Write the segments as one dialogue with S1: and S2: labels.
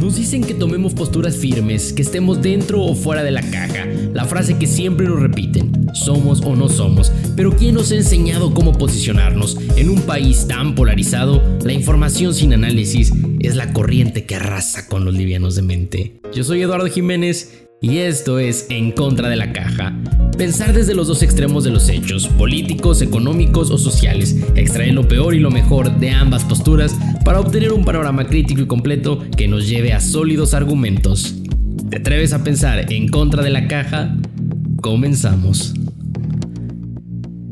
S1: Nos dicen que tomemos posturas firmes, que estemos dentro o fuera de la caja. La frase que siempre nos repiten, somos o no somos. Pero ¿quién nos ha enseñado cómo posicionarnos? En un país tan polarizado, la información sin análisis es la corriente que arrasa con los livianos de mente. Yo soy Eduardo Jiménez y esto es En contra de la caja. Pensar desde los dos extremos de los hechos, políticos, económicos o sociales, extraer lo peor y lo mejor de ambas posturas para obtener un panorama crítico y completo que nos lleve a sólidos argumentos. ¿Te atreves a pensar en contra de la caja? Comenzamos.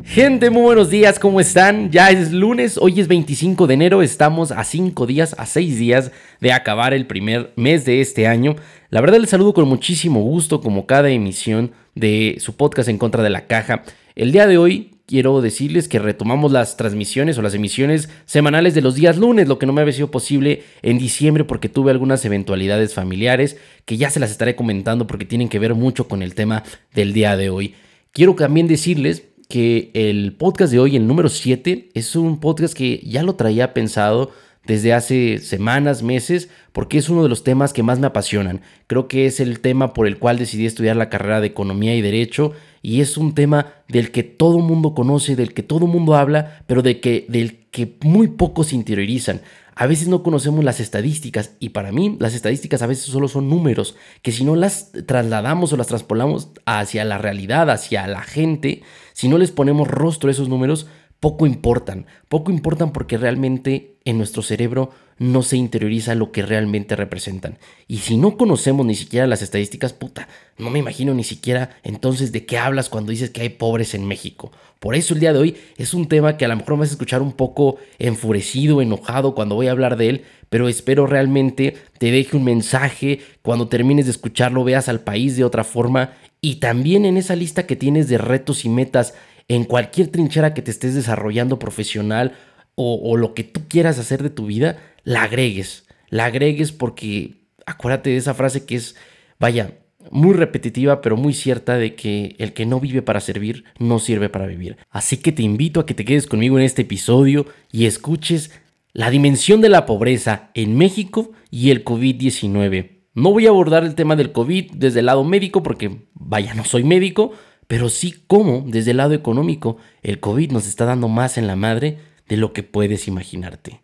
S1: Gente, muy buenos días, ¿cómo están? Ya es lunes, hoy es 25 de enero, estamos a 5 días, a 6 días de acabar el primer mes de este año. La verdad les saludo con muchísimo gusto como cada emisión de su podcast en contra de la caja. El día de hoy quiero decirles que retomamos las transmisiones o las emisiones semanales de los días lunes, lo que no me había sido posible en diciembre porque tuve algunas eventualidades familiares que ya se las estaré comentando porque tienen que ver mucho con el tema del día de hoy. Quiero también decirles que el podcast de hoy, el número 7, es un podcast que ya lo traía pensado desde hace semanas, meses, porque es uno de los temas que más me apasionan. Creo que es el tema por el cual decidí estudiar la carrera de Economía y Derecho y es un tema del que todo mundo conoce, del que todo mundo habla, pero de que, del que muy pocos interiorizan. A veces no conocemos las estadísticas y para mí las estadísticas a veces solo son números que si no las trasladamos o las transpolamos hacia la realidad, hacia la gente, si no les ponemos rostro a esos números, poco importan. Poco importan porque realmente en nuestro cerebro no se interioriza lo que realmente representan. Y si no conocemos ni siquiera las estadísticas, puta, no me imagino ni siquiera entonces de qué hablas cuando dices que hay pobres en México. Por eso el día de hoy es un tema que a lo mejor me vas a escuchar un poco enfurecido, enojado cuando voy a hablar de él, pero espero realmente te deje un mensaje, cuando termines de escucharlo veas al país de otra forma y también en esa lista que tienes de retos y metas en cualquier trinchera que te estés desarrollando profesional o, lo que tú quieras hacer de tu vida, la agregues. La agregues porque acuérdate de esa frase que es, vaya, muy repetitiva pero muy cierta de que el que no vive para servir no sirve para vivir. Así que te invito a que te quedes conmigo en este episodio y escuches la dimensión de la pobreza en México y el COVID-19. No voy a abordar el tema del COVID desde el lado médico porque, vaya, no soy médico, pero sí cómo desde el lado económico el COVID nos está dando más en la madre de lo que puedes imaginarte.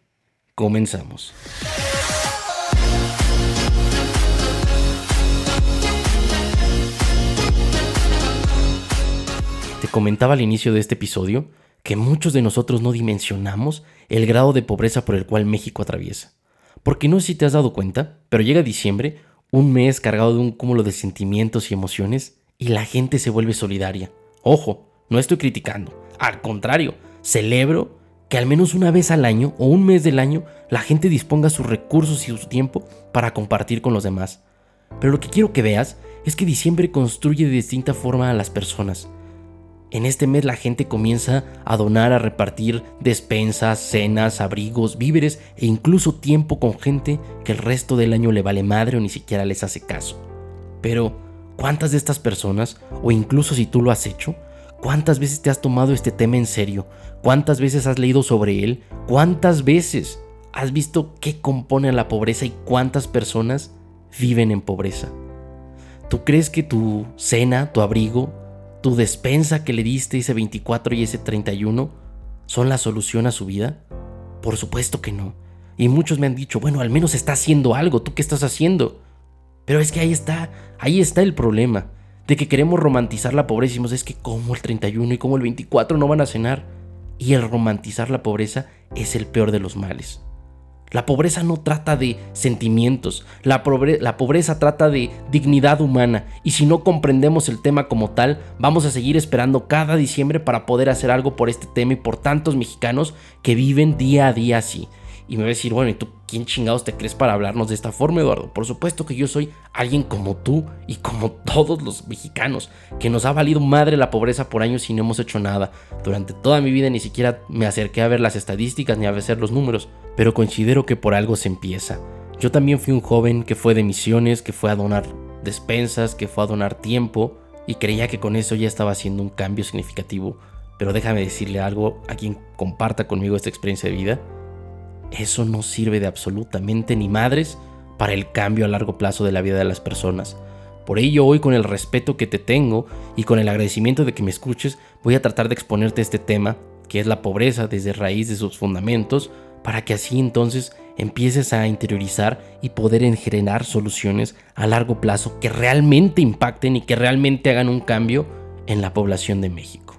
S1: Comenzamos. Te comentaba al inicio de este episodio que muchos de nosotros no dimensionamos el grado de pobreza por el cual México atraviesa. Porque no sé si te has dado cuenta, pero llega diciembre, un mes cargado de un cúmulo de sentimientos y emociones, y la gente se vuelve solidaria. Ojo, no estoy criticando. Al contrario, celebro que al menos una vez al año o un mes del año la gente disponga sus recursos y su tiempo para compartir con los demás. Pero lo que quiero que veas es que diciembre construye de distinta forma a las personas. En este mes la gente comienza a donar, a repartir despensas, cenas, abrigos, víveres e incluso tiempo con gente que el resto del año le vale madre o ni siquiera les hace caso. Pero ¿Cuántas de estas personas, o incluso si tú lo has hecho, cuántas veces te has tomado este tema en serio? ¿Cuántas veces has leído sobre él? ¿Cuántas veces has visto qué compone la pobreza y cuántas personas viven en pobreza? ¿Tú crees que tu cena, tu abrigo, tu despensa que le diste ese 24 y ese 31 son la solución a su vida? Por supuesto que no. Y muchos me han dicho, bueno, al menos está haciendo algo, ¿tú qué estás haciendo? Pero es que ahí está, ahí está el problema. De que queremos romantizar la pobreza y decimos, es que como el 31 y como el 24 no van a cenar. Y el romantizar la pobreza es el peor de los males. La pobreza no trata de sentimientos, la, la, pobreza trata de dignidad humana y si no comprendemos el tema como tal, vamos a seguir esperando cada diciembre para poder hacer algo por este tema y por tantos mexicanos que viven día a día así. Y me va a decir, bueno, ¿y tú quién chingados te crees para hablarnos de esta forma, Eduardo? Por supuesto que yo soy alguien como tú y como todos los mexicanos, que nos ha valido madre la pobreza por años y no hemos hecho nada. Durante toda mi vida ni siquiera me acerqué a ver las estadísticas ni a ver los números, pero considero que por algo se empieza. Yo también fui un joven que fue de misiones, que fue a donar despensas, que fue a donar tiempo y creía que con eso ya estaba haciendo un cambio significativo. Pero déjame decirle algo a quien comparta conmigo esta experiencia de vida eso no sirve de absolutamente ni madres para el cambio a largo plazo de la vida de las personas. Por ello, hoy con el respeto que te tengo y con el agradecimiento de que me escuches, voy a tratar de exponerte este tema, que es la pobreza desde raíz de sus fundamentos, para que así entonces empieces a interiorizar y poder generar soluciones a largo plazo que realmente impacten y que realmente hagan un cambio en la población de México.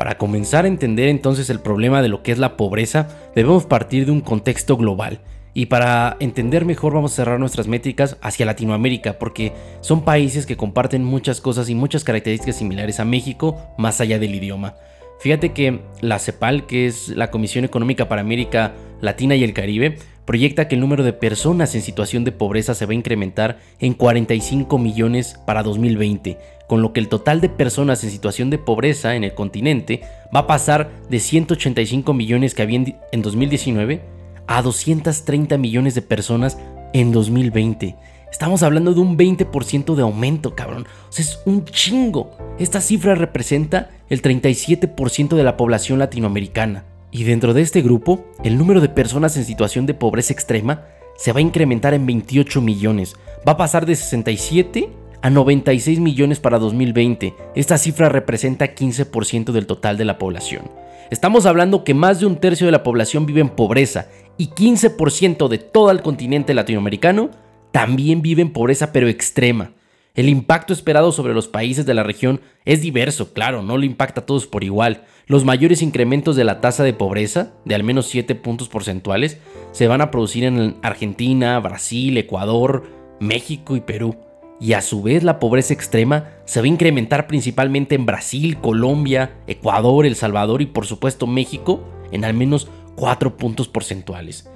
S1: Para comenzar a entender entonces el problema de lo que es la pobreza, debemos partir de un contexto global. Y para entender mejor vamos a cerrar nuestras métricas hacia Latinoamérica, porque son países que comparten muchas cosas y muchas características similares a México, más allá del idioma. Fíjate que la CEPAL, que es la Comisión Económica para América Latina y el Caribe, proyecta que el número de personas en situación de pobreza se va a incrementar en 45 millones para 2020, con lo que el total de personas en situación de pobreza en el continente va a pasar de 185 millones que había en 2019 a 230 millones de personas en 2020. Estamos hablando de un 20% de aumento, cabrón. O sea, es un chingo. Esta cifra representa el 37% de la población latinoamericana. Y dentro de este grupo, el número de personas en situación de pobreza extrema se va a incrementar en 28 millones. Va a pasar de 67 a 96 millones para 2020. Esta cifra representa 15% del total de la población. Estamos hablando que más de un tercio de la población vive en pobreza y 15% de todo el continente latinoamericano también vive en pobreza pero extrema. El impacto esperado sobre los países de la región es diverso, claro, no lo impacta a todos por igual. Los mayores incrementos de la tasa de pobreza, de al menos 7 puntos porcentuales, se van a producir en Argentina, Brasil, Ecuador, México y Perú. Y a su vez la pobreza extrema se va a incrementar principalmente en Brasil, Colombia, Ecuador, El Salvador y por supuesto México en al menos 4 puntos porcentuales.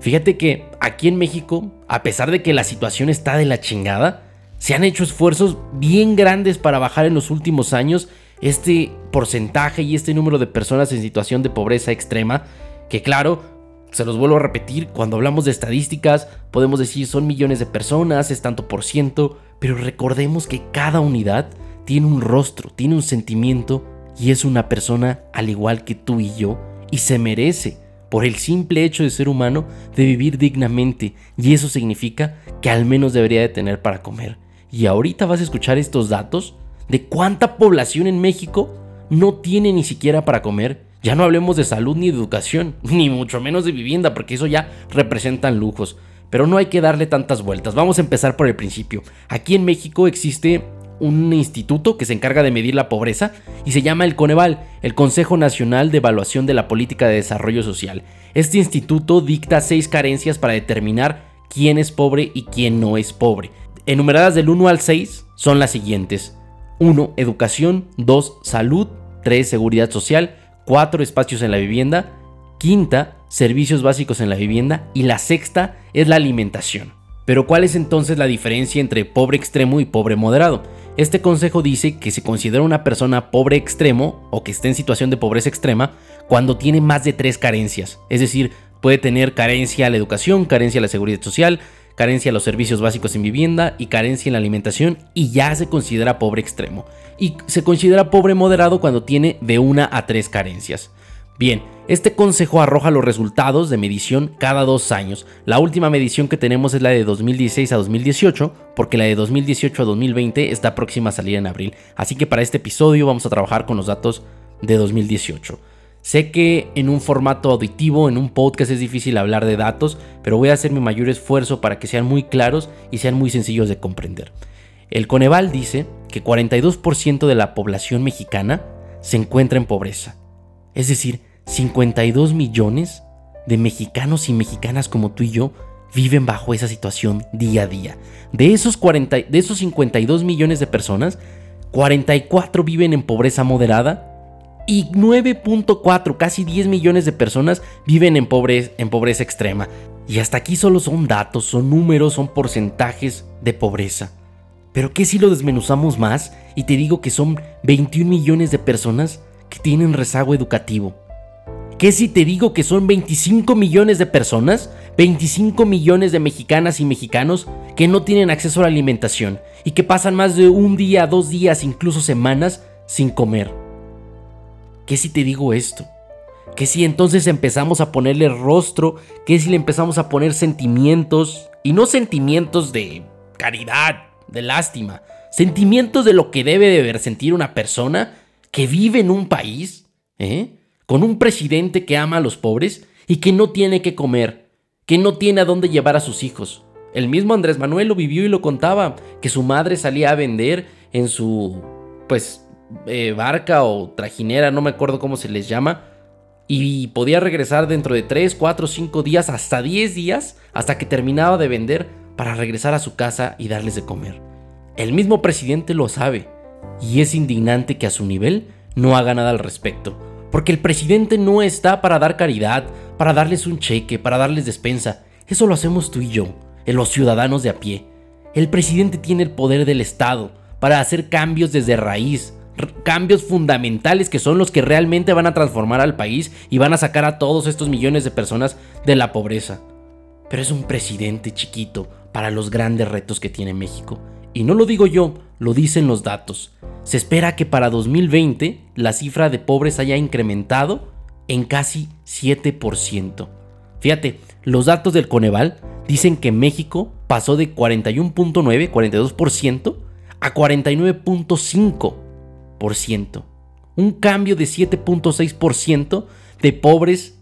S1: Fíjate que aquí en México, a pesar de que la situación está de la chingada, se han hecho esfuerzos bien grandes para bajar en los últimos años este porcentaje y este número de personas en situación de pobreza extrema, que claro, se los vuelvo a repetir, cuando hablamos de estadísticas podemos decir son millones de personas, es tanto por ciento, pero recordemos que cada unidad tiene un rostro, tiene un sentimiento y es una persona al igual que tú y yo y se merece por el simple hecho de ser humano de vivir dignamente y eso significa que al menos debería de tener para comer. Y ahorita vas a escuchar estos datos de cuánta población en México no tiene ni siquiera para comer. Ya no hablemos de salud ni de educación, ni mucho menos de vivienda, porque eso ya representan lujos. Pero no hay que darle tantas vueltas. Vamos a empezar por el principio. Aquí en México existe un instituto que se encarga de medir la pobreza y se llama el Coneval, el Consejo Nacional de Evaluación de la Política de Desarrollo Social. Este instituto dicta seis carencias para determinar quién es pobre y quién no es pobre enumeradas del 1 al 6 son las siguientes. 1. Educación. 2. Salud. 3. Seguridad social. 4. Espacios en la vivienda. Quinta, servicios básicos en la vivienda. Y la sexta es la alimentación. Pero ¿cuál es entonces la diferencia entre pobre extremo y pobre moderado? Este consejo dice que se considera una persona pobre extremo o que esté en situación de pobreza extrema cuando tiene más de tres carencias. Es decir, puede tener carencia a la educación, carencia a la seguridad social, carencia en los servicios básicos en vivienda y carencia en la alimentación y ya se considera pobre extremo. Y se considera pobre moderado cuando tiene de una a tres carencias. Bien, este consejo arroja los resultados de medición cada dos años. La última medición que tenemos es la de 2016 a 2018, porque la de 2018 a 2020 está próxima a salir en abril. Así que para este episodio vamos a trabajar con los datos de 2018. Sé que en un formato auditivo, en un podcast es difícil hablar de datos, pero voy a hacer mi mayor esfuerzo para que sean muy claros y sean muy sencillos de comprender. El Coneval dice que 42% de la población mexicana se encuentra en pobreza. Es decir, 52 millones de mexicanos y mexicanas como tú y yo viven bajo esa situación día a día. De esos, 40, de esos 52 millones de personas, 44 viven en pobreza moderada y 9.4, casi 10 millones de personas viven en pobreza, en pobreza extrema. Y hasta aquí solo son datos, son números, son porcentajes de pobreza. Pero ¿qué si lo desmenuzamos más y te digo que son 21 millones de personas que tienen rezago educativo? ¿Qué si te digo que son 25 millones de personas, 25 millones de mexicanas y mexicanos que no tienen acceso a la alimentación y que pasan más de un día, dos días, incluso semanas sin comer? ¿Qué si te digo esto? ¿Qué si entonces empezamos a ponerle rostro? ¿Qué si le empezamos a poner sentimientos Y no sentimientos de caridad, de lástima, sentimientos de lo que debe de sentir una persona que vive en un país, ¿eh? con un presidente que ama a los pobres y que no tiene que comer, que no tiene a dónde llevar a sus hijos. El mismo Andrés Manuel lo vivió y lo contaba, que su madre salía a vender en su, pues, eh, barca o trajinera, no me acuerdo cómo se les llama, y podía regresar dentro de 3, 4, 5 días, hasta 10 días, hasta que terminaba de vender para regresar a su casa y darles de comer. El mismo presidente lo sabe, y es indignante que a su nivel no haga nada al respecto, porque el presidente no está para dar caridad, para darles un cheque, para darles despensa, eso lo hacemos tú y yo, los ciudadanos de a pie. El presidente tiene el poder del Estado para hacer cambios desde raíz, cambios fundamentales que son los que realmente van a transformar al país y van a sacar a todos estos millones de personas de la pobreza. Pero es un presidente chiquito para los grandes retos que tiene México. Y no lo digo yo, lo dicen los datos. Se espera que para 2020 la cifra de pobres haya incrementado en casi 7%. Fíjate, los datos del Coneval dicen que México pasó de 41.9, 42% a 49.5%. Un cambio de 7.6% de pobres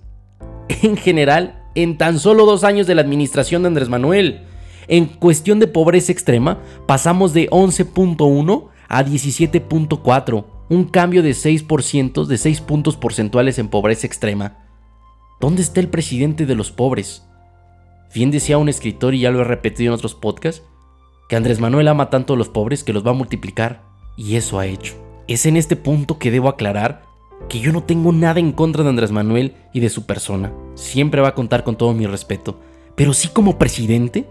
S1: en general en tan solo dos años de la administración de Andrés Manuel. En cuestión de pobreza extrema, pasamos de 11.1 a 17.4, un cambio de 6%, de 6 puntos porcentuales en pobreza extrema. ¿Dónde está el presidente de los pobres? Bien decía un escritor, y ya lo he repetido en otros podcasts, que Andrés Manuel ama tanto a los pobres que los va a multiplicar, y eso ha hecho. Es en este punto que debo aclarar que yo no tengo nada en contra de Andrés Manuel y de su persona. Siempre va a contar con todo mi respeto. Pero sí como presidente,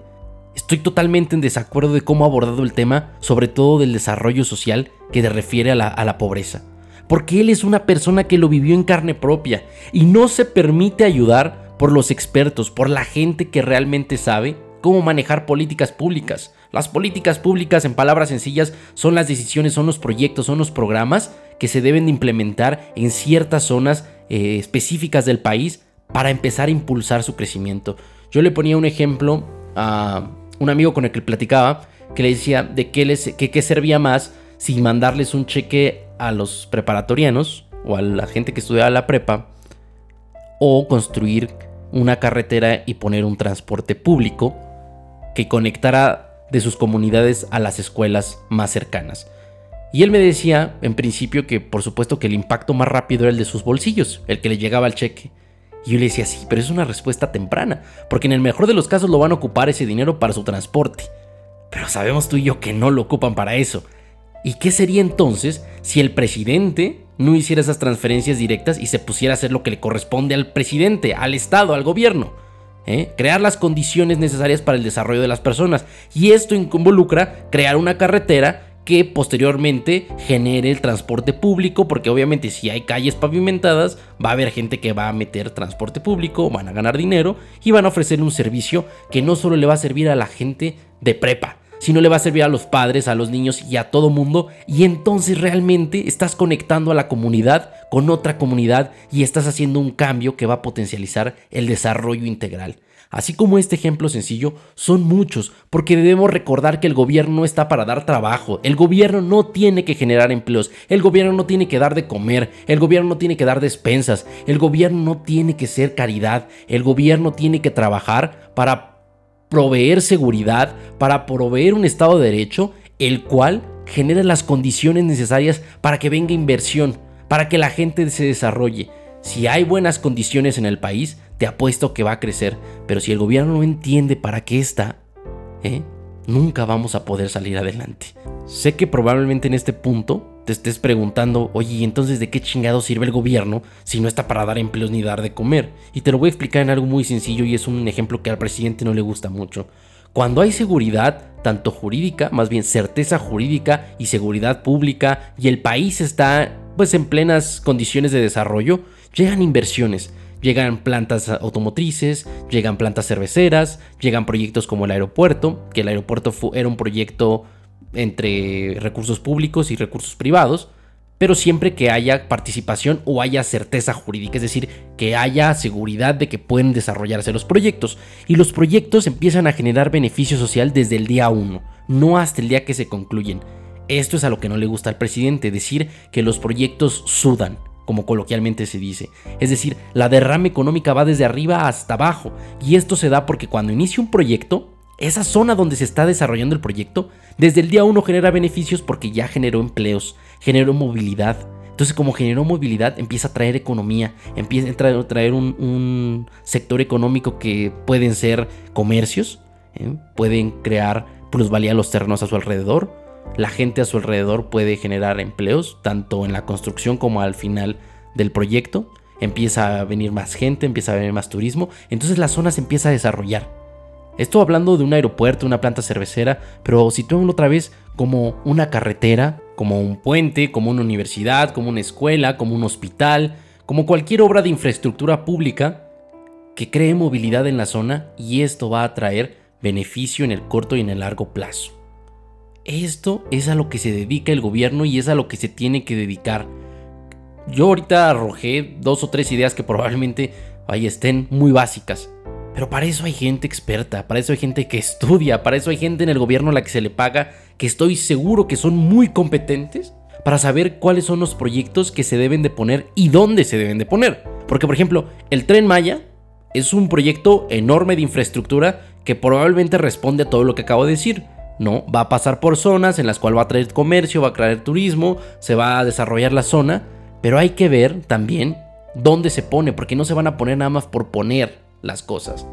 S1: estoy totalmente en desacuerdo de cómo ha abordado el tema, sobre todo del desarrollo social que se refiere a la, a la pobreza. Porque él es una persona que lo vivió en carne propia y no se permite ayudar por los expertos, por la gente que realmente sabe cómo manejar políticas públicas. Las políticas públicas, en palabras sencillas, son las decisiones, son los proyectos, son los programas que se deben de implementar en ciertas zonas eh, específicas del país para empezar a impulsar su crecimiento. Yo le ponía un ejemplo a un amigo con el que platicaba, que le decía de qué, les, servía más si mandarles un cheque a los preparatorianos o a la gente que estudiaba la prepa o construir una carretera y poner un transporte público que conectara de sus comunidades a las escuelas más cercanas. Y él me decía, en principio, que por supuesto que el impacto más rápido era el de sus bolsillos, el que le llegaba al cheque. Y yo le decía, sí, pero es una respuesta temprana, porque en el mejor de los casos lo van a ocupar ese dinero para su transporte. Pero sabemos tú y yo que no lo ocupan para eso. ¿Y qué sería entonces si el presidente no hiciera esas transferencias directas y se pusiera a hacer lo que le corresponde al presidente, al Estado, al gobierno? ¿Eh? crear las condiciones necesarias para el desarrollo de las personas. Y esto involucra crear una carretera que posteriormente genere el transporte público, porque obviamente si hay calles pavimentadas, va a haber gente que va a meter transporte público, van a ganar dinero y van a ofrecer un servicio que no solo le va a servir a la gente de prepa, sino le va a servir a los padres, a los niños y a todo mundo. Y entonces realmente estás conectando a la comunidad con otra comunidad y estás haciendo un cambio que va a potencializar el desarrollo integral. Así como este ejemplo sencillo, son muchos, porque debemos recordar que el gobierno no está para dar trabajo, el gobierno no tiene que generar empleos, el gobierno no tiene que dar de comer, el gobierno no tiene que dar despensas, el gobierno no tiene que ser caridad, el gobierno tiene que trabajar para proveer seguridad, para proveer un Estado de Derecho, el cual genera las condiciones necesarias para que venga inversión, para que la gente se desarrolle. Si hay buenas condiciones en el país, te apuesto que va a crecer, pero si el gobierno no entiende para qué está, ¿eh? nunca vamos a poder salir adelante. Sé que probablemente en este punto te estés preguntando, oye, entonces de qué chingado sirve el gobierno si no está para dar empleos ni dar de comer? Y te lo voy a explicar en algo muy sencillo y es un ejemplo que al presidente no le gusta mucho. Cuando hay seguridad, tanto jurídica, más bien certeza jurídica y seguridad pública, y el país está pues en plenas condiciones de desarrollo, llegan inversiones, llegan plantas automotrices, llegan plantas cerveceras, llegan proyectos como el aeropuerto, que el aeropuerto era un proyecto entre recursos públicos y recursos privados, pero siempre que haya participación o haya certeza jurídica, es decir, que haya seguridad de que pueden desarrollarse los proyectos. Y los proyectos empiezan a generar beneficio social desde el día 1, no hasta el día que se concluyen. Esto es a lo que no le gusta al presidente, decir que los proyectos sudan, como coloquialmente se dice. Es decir, la derrama económica va desde arriba hasta abajo, y esto se da porque cuando inicia un proyecto, esa zona donde se está desarrollando el proyecto, desde el día 1 genera beneficios porque ya generó empleos, generó movilidad. Entonces, como generó movilidad, empieza a traer economía, empieza a traer, un, sector económico que pueden ser comercios, ¿eh? pueden crear plusvalía a los terrenos a su alrededor. La gente a su alrededor puede generar empleos, tanto en la construcción como al final del proyecto. Empieza a venir más gente, empieza a venir más turismo. Entonces la zona se empieza a desarrollar. Esto hablando de un aeropuerto, una planta cervecera, pero sitúenlo otra vez como una carretera, como un puente, como una universidad, como una escuela, como un hospital, como cualquier obra de infraestructura pública que cree movilidad en la zona y esto va a traer beneficio en el corto y en el largo plazo. Esto es a lo que se dedica el gobierno y es a lo que se tiene que dedicar. Yo ahorita arrojé dos o tres ideas que probablemente ahí estén muy básicas, pero para eso hay gente experta, para eso hay gente que estudia, para eso hay gente en el gobierno a la que se le paga, que estoy seguro que son muy competentes para saber cuáles son los proyectos que se deben de poner y dónde se deben de poner. Porque por ejemplo, el tren Maya es un proyecto enorme de infraestructura que probablemente responde a todo lo que acabo de decir. No, va a pasar por zonas en las cuales va a traer comercio, va a traer turismo, se va a desarrollar la zona, pero hay que ver también dónde se pone, porque no se van a poner nada más por poner las cosas.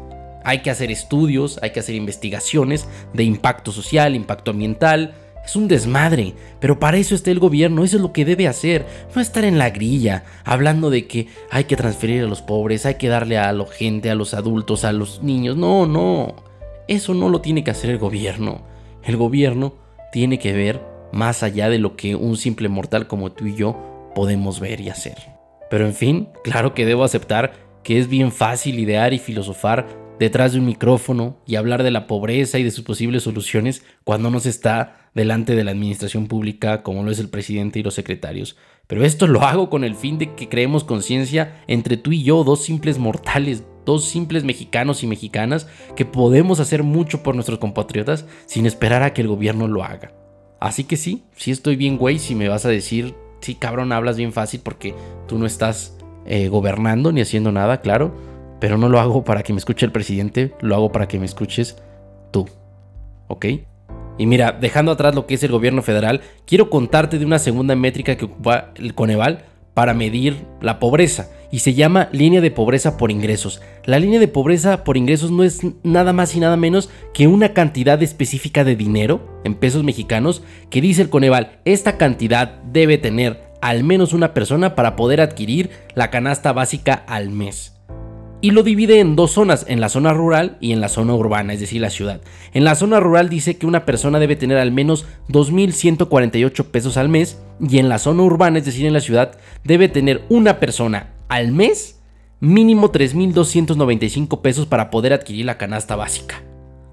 S1: Hay que hacer estudios, hay que hacer investigaciones de impacto social, impacto ambiental. Es un desmadre, pero para eso está el gobierno, eso es lo que debe hacer, no estar en la grilla, hablando de que hay que transferir a los pobres, hay que darle a la gente, a los adultos, a los niños. No, no, eso no lo tiene que hacer el gobierno. El gobierno tiene que ver más allá de lo que un simple mortal como tú y yo podemos ver y hacer. Pero en fin, claro que debo aceptar que es bien fácil idear y filosofar detrás de un micrófono y hablar de la pobreza y de sus posibles soluciones cuando no se está delante de la administración pública como lo es el presidente y los secretarios. Pero esto lo hago con el fin de que creemos conciencia entre tú y yo, dos simples mortales, dos simples mexicanos y mexicanas, que podemos hacer mucho por nuestros compatriotas sin esperar a que el gobierno lo haga. Así que sí, sí estoy bien güey si me vas a decir, sí cabrón, hablas bien fácil porque tú no estás eh, gobernando ni haciendo nada, claro, pero no lo hago para que me escuche el presidente, lo hago para que me escuches tú. ¿Ok? Y mira, dejando atrás lo que es el gobierno federal, quiero contarte de una segunda métrica que ocupa el Coneval para medir la pobreza y se llama línea de pobreza por ingresos. La línea de pobreza por ingresos no es nada más y nada menos que una cantidad específica de dinero en pesos mexicanos que dice el Coneval, esta cantidad debe tener al menos una persona para poder adquirir la canasta básica al mes. Y lo divide en dos zonas, en la zona rural y en la zona urbana, es decir, la ciudad. En la zona rural dice que una persona debe tener al menos 2.148 pesos al mes y en la zona urbana, es decir, en la ciudad, debe tener una persona al mes mínimo 3.295 pesos para poder adquirir la canasta básica.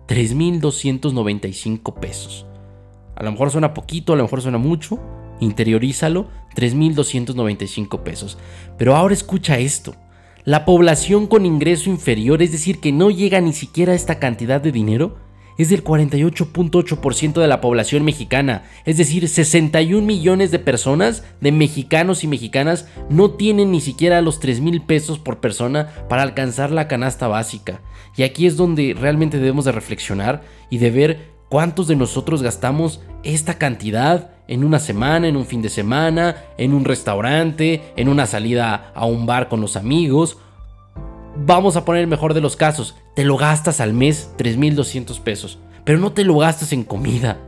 S1: 3.295 pesos. A lo mejor suena poquito, a lo mejor suena mucho, interiorízalo, 3.295 pesos. Pero ahora escucha esto. La población con ingreso inferior, es decir, que no llega ni siquiera a esta cantidad de dinero, es del 48.8% de la población mexicana. Es decir, 61 millones de personas, de mexicanos y mexicanas, no tienen ni siquiera los 3 mil pesos por persona para alcanzar la canasta básica. Y aquí es donde realmente debemos de reflexionar y de ver cuántos de nosotros gastamos esta cantidad en una semana, en un fin de semana, en un restaurante, en una salida a un bar con los amigos. Vamos a poner el mejor de los casos, te lo gastas al mes 3.200 pesos, pero no te lo gastas en comida.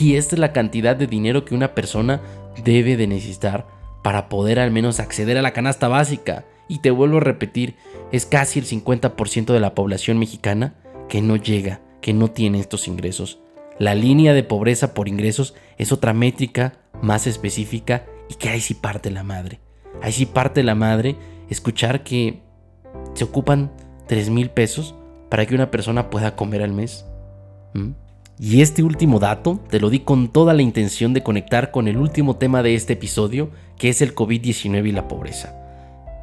S1: Y esta es la cantidad de dinero que una persona debe de necesitar para poder al menos acceder a la canasta básica. Y te vuelvo a repetir, es casi el 50% de la población mexicana que no llega, que no tiene estos ingresos. La línea de pobreza por ingresos es otra métrica más específica y que ahí sí parte la madre. Ahí sí parte la madre escuchar que se ocupan 3 mil pesos para que una persona pueda comer al mes. Y este último dato te lo di con toda la intención de conectar con el último tema de este episodio, que es el COVID-19 y la pobreza.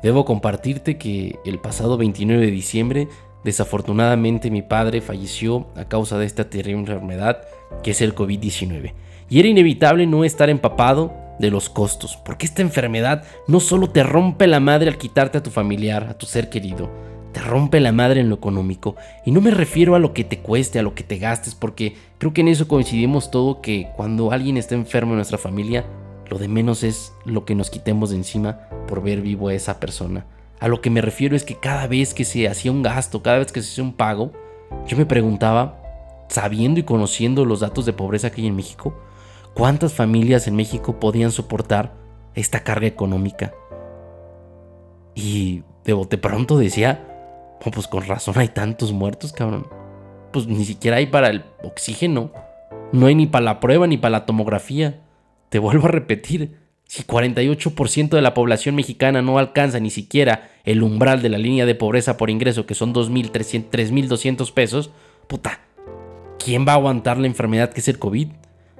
S1: Debo compartirte que el pasado 29 de diciembre, desafortunadamente mi padre falleció a causa de esta terrible enfermedad que es el COVID-19. Y era inevitable no estar empapado de los costos, porque esta enfermedad no solo te rompe la madre al quitarte a tu familiar, a tu ser querido, te rompe la madre en lo económico. Y no me refiero a lo que te cueste, a lo que te gastes, porque creo que en eso coincidimos todo que cuando alguien está enfermo en nuestra familia, lo de menos es lo que nos quitemos de encima por ver vivo a esa persona. A lo que me refiero es que cada vez que se hacía un gasto, cada vez que se hacía un pago, yo me preguntaba, sabiendo y conociendo los datos de pobreza que hay en México, ¿cuántas familias en México podían soportar esta carga económica? Y de pronto decía, oh, pues con razón hay tantos muertos, cabrón. Pues ni siquiera hay para el oxígeno. No hay ni para la prueba ni para la tomografía. Te vuelvo a repetir, si 48% de la población mexicana no alcanza ni siquiera el umbral de la línea de pobreza por ingreso, que son 3.200 pesos, puta, ¿quién va a aguantar la enfermedad que es el COVID?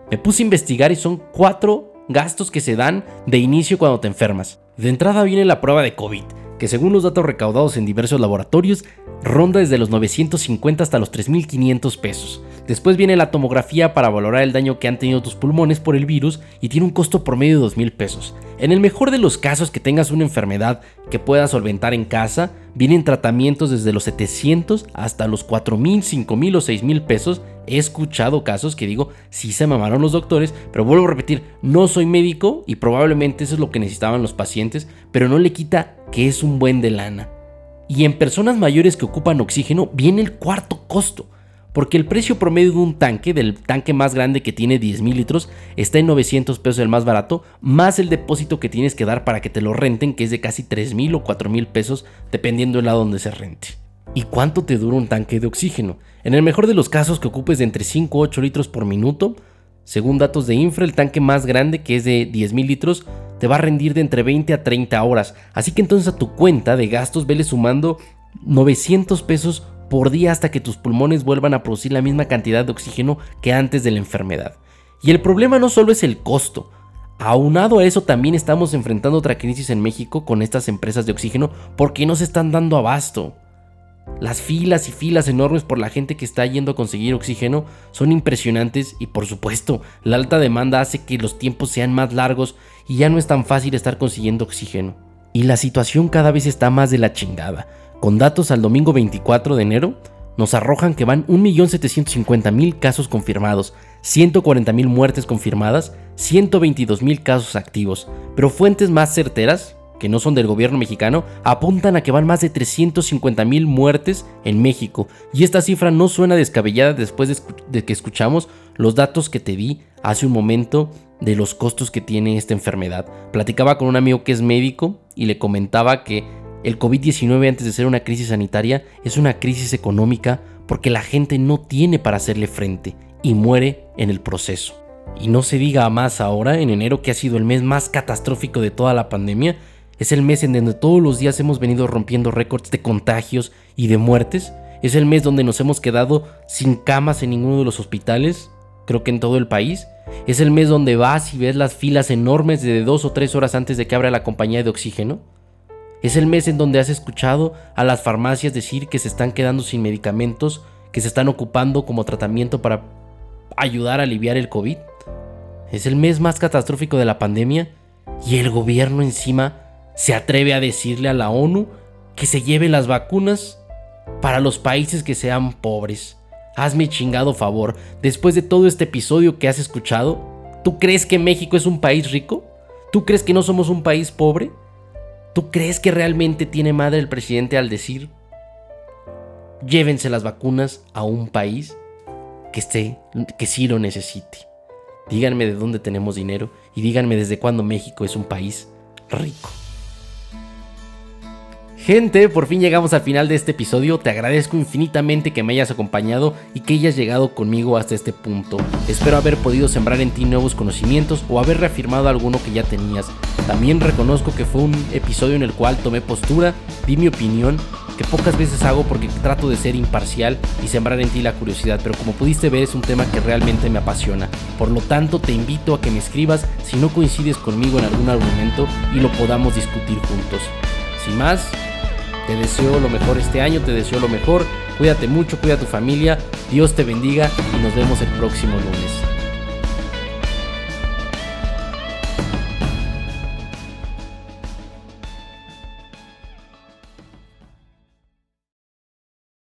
S1: Me puse a investigar y son cuatro gastos que se dan de inicio cuando te enfermas. De entrada viene la prueba de COVID, que según los datos recaudados en diversos laboratorios, ronda desde los 950 hasta los 3.500 pesos. Después viene la tomografía para valorar el daño que han tenido tus pulmones por el virus y tiene un costo promedio de 2.000 pesos. En el mejor de los casos que tengas una enfermedad que puedas solventar en casa, vienen tratamientos desde los 700 hasta los 4.000, 5.000 o 6.000 pesos. He escuchado casos que digo, sí se mamaron los doctores, pero vuelvo a repetir, no soy médico y probablemente eso es lo que necesitaban los pacientes, pero no le quita que es un buen de lana. Y en personas mayores que ocupan oxígeno viene el cuarto costo. Porque el precio promedio de un tanque, del tanque más grande que tiene 10 mil litros, está en 900 pesos el más barato, más el depósito que tienes que dar para que te lo renten, que es de casi 3 mil o 4 mil pesos, dependiendo del lado donde se rente. ¿Y cuánto te dura un tanque de oxígeno? En el mejor de los casos que ocupes de entre 5 o 8 litros por minuto, según datos de Infra, el tanque más grande, que es de 10 mil litros, te va a rendir de entre 20 a 30 horas. Así que entonces a tu cuenta de gastos vele sumando 900 pesos por día hasta que tus pulmones vuelvan a producir la misma cantidad de oxígeno que antes de la enfermedad. Y el problema no solo es el costo, Aunado a eso también estamos enfrentando otra crisis en México con estas empresas de oxígeno porque no se están dando abasto. Las filas y filas enormes por la gente que está yendo a conseguir oxígeno son impresionantes y por supuesto la alta demanda hace que los tiempos sean más largos y ya no es tan fácil estar consiguiendo oxígeno. Y la situación cada vez está más de la chingada. Con datos al domingo 24 de enero, nos arrojan que van 1.750.000 casos confirmados, 140.000 muertes confirmadas, 122.000 casos activos, pero fuentes más certeras, que no son del gobierno mexicano, apuntan a que van más de 350.000 muertes en México, y esta cifra no suena descabellada después de, que escuchamos los datos que te di hace un momento de los costos que tiene esta enfermedad. Platicaba con un amigo que es médico y le comentaba que el COVID-19 antes de ser una crisis sanitaria es una crisis económica porque la gente no tiene para hacerle frente y muere en el proceso. Y no se diga más ahora, en enero que ha sido el mes más catastrófico de toda la pandemia, es el mes en donde todos los días hemos venido rompiendo récords de contagios y de muertes, es el mes donde nos hemos quedado sin camas en ninguno de los hospitales, creo que en todo el país, es el mes donde vas y ves las filas enormes de dos o tres horas antes de que abra la compañía de oxígeno, es el mes en donde has escuchado a las farmacias decir que se están quedando sin medicamentos, que se están ocupando como tratamiento para ayudar a aliviar el COVID. Es el mes más catastrófico de la pandemia y el gobierno encima se atreve a decirle a la ONU que se lleve las vacunas para los países que sean pobres. Hazme chingado favor, después de todo este episodio que has escuchado, ¿tú crees que México es un país rico? ¿Tú crees que no somos un país pobre? ¿Tú crees que realmente tiene madre el presidente al decir, llévense las vacunas a un país que, esté, que sí lo necesite? Díganme de dónde tenemos dinero y díganme desde cuándo México es un país rico. Gente, por fin llegamos al final de este episodio. Te agradezco infinitamente que me hayas acompañado y que hayas llegado conmigo hasta este punto. Espero haber podido sembrar en ti nuevos conocimientos o haber reafirmado alguno que ya tenías. También reconozco que fue un episodio en el cual tomé postura, di mi opinión que pocas veces hago porque trato de ser imparcial y sembrar en ti la curiosidad, pero como pudiste ver es un tema que realmente me apasiona. Por lo tanto, te invito a que me escribas si no coincides conmigo en algún argumento y lo podamos discutir juntos. Sin más, te deseo lo mejor este año, te deseo lo mejor. Cuídate mucho, cuida a tu familia, Dios te bendiga y nos vemos el próximo lunes.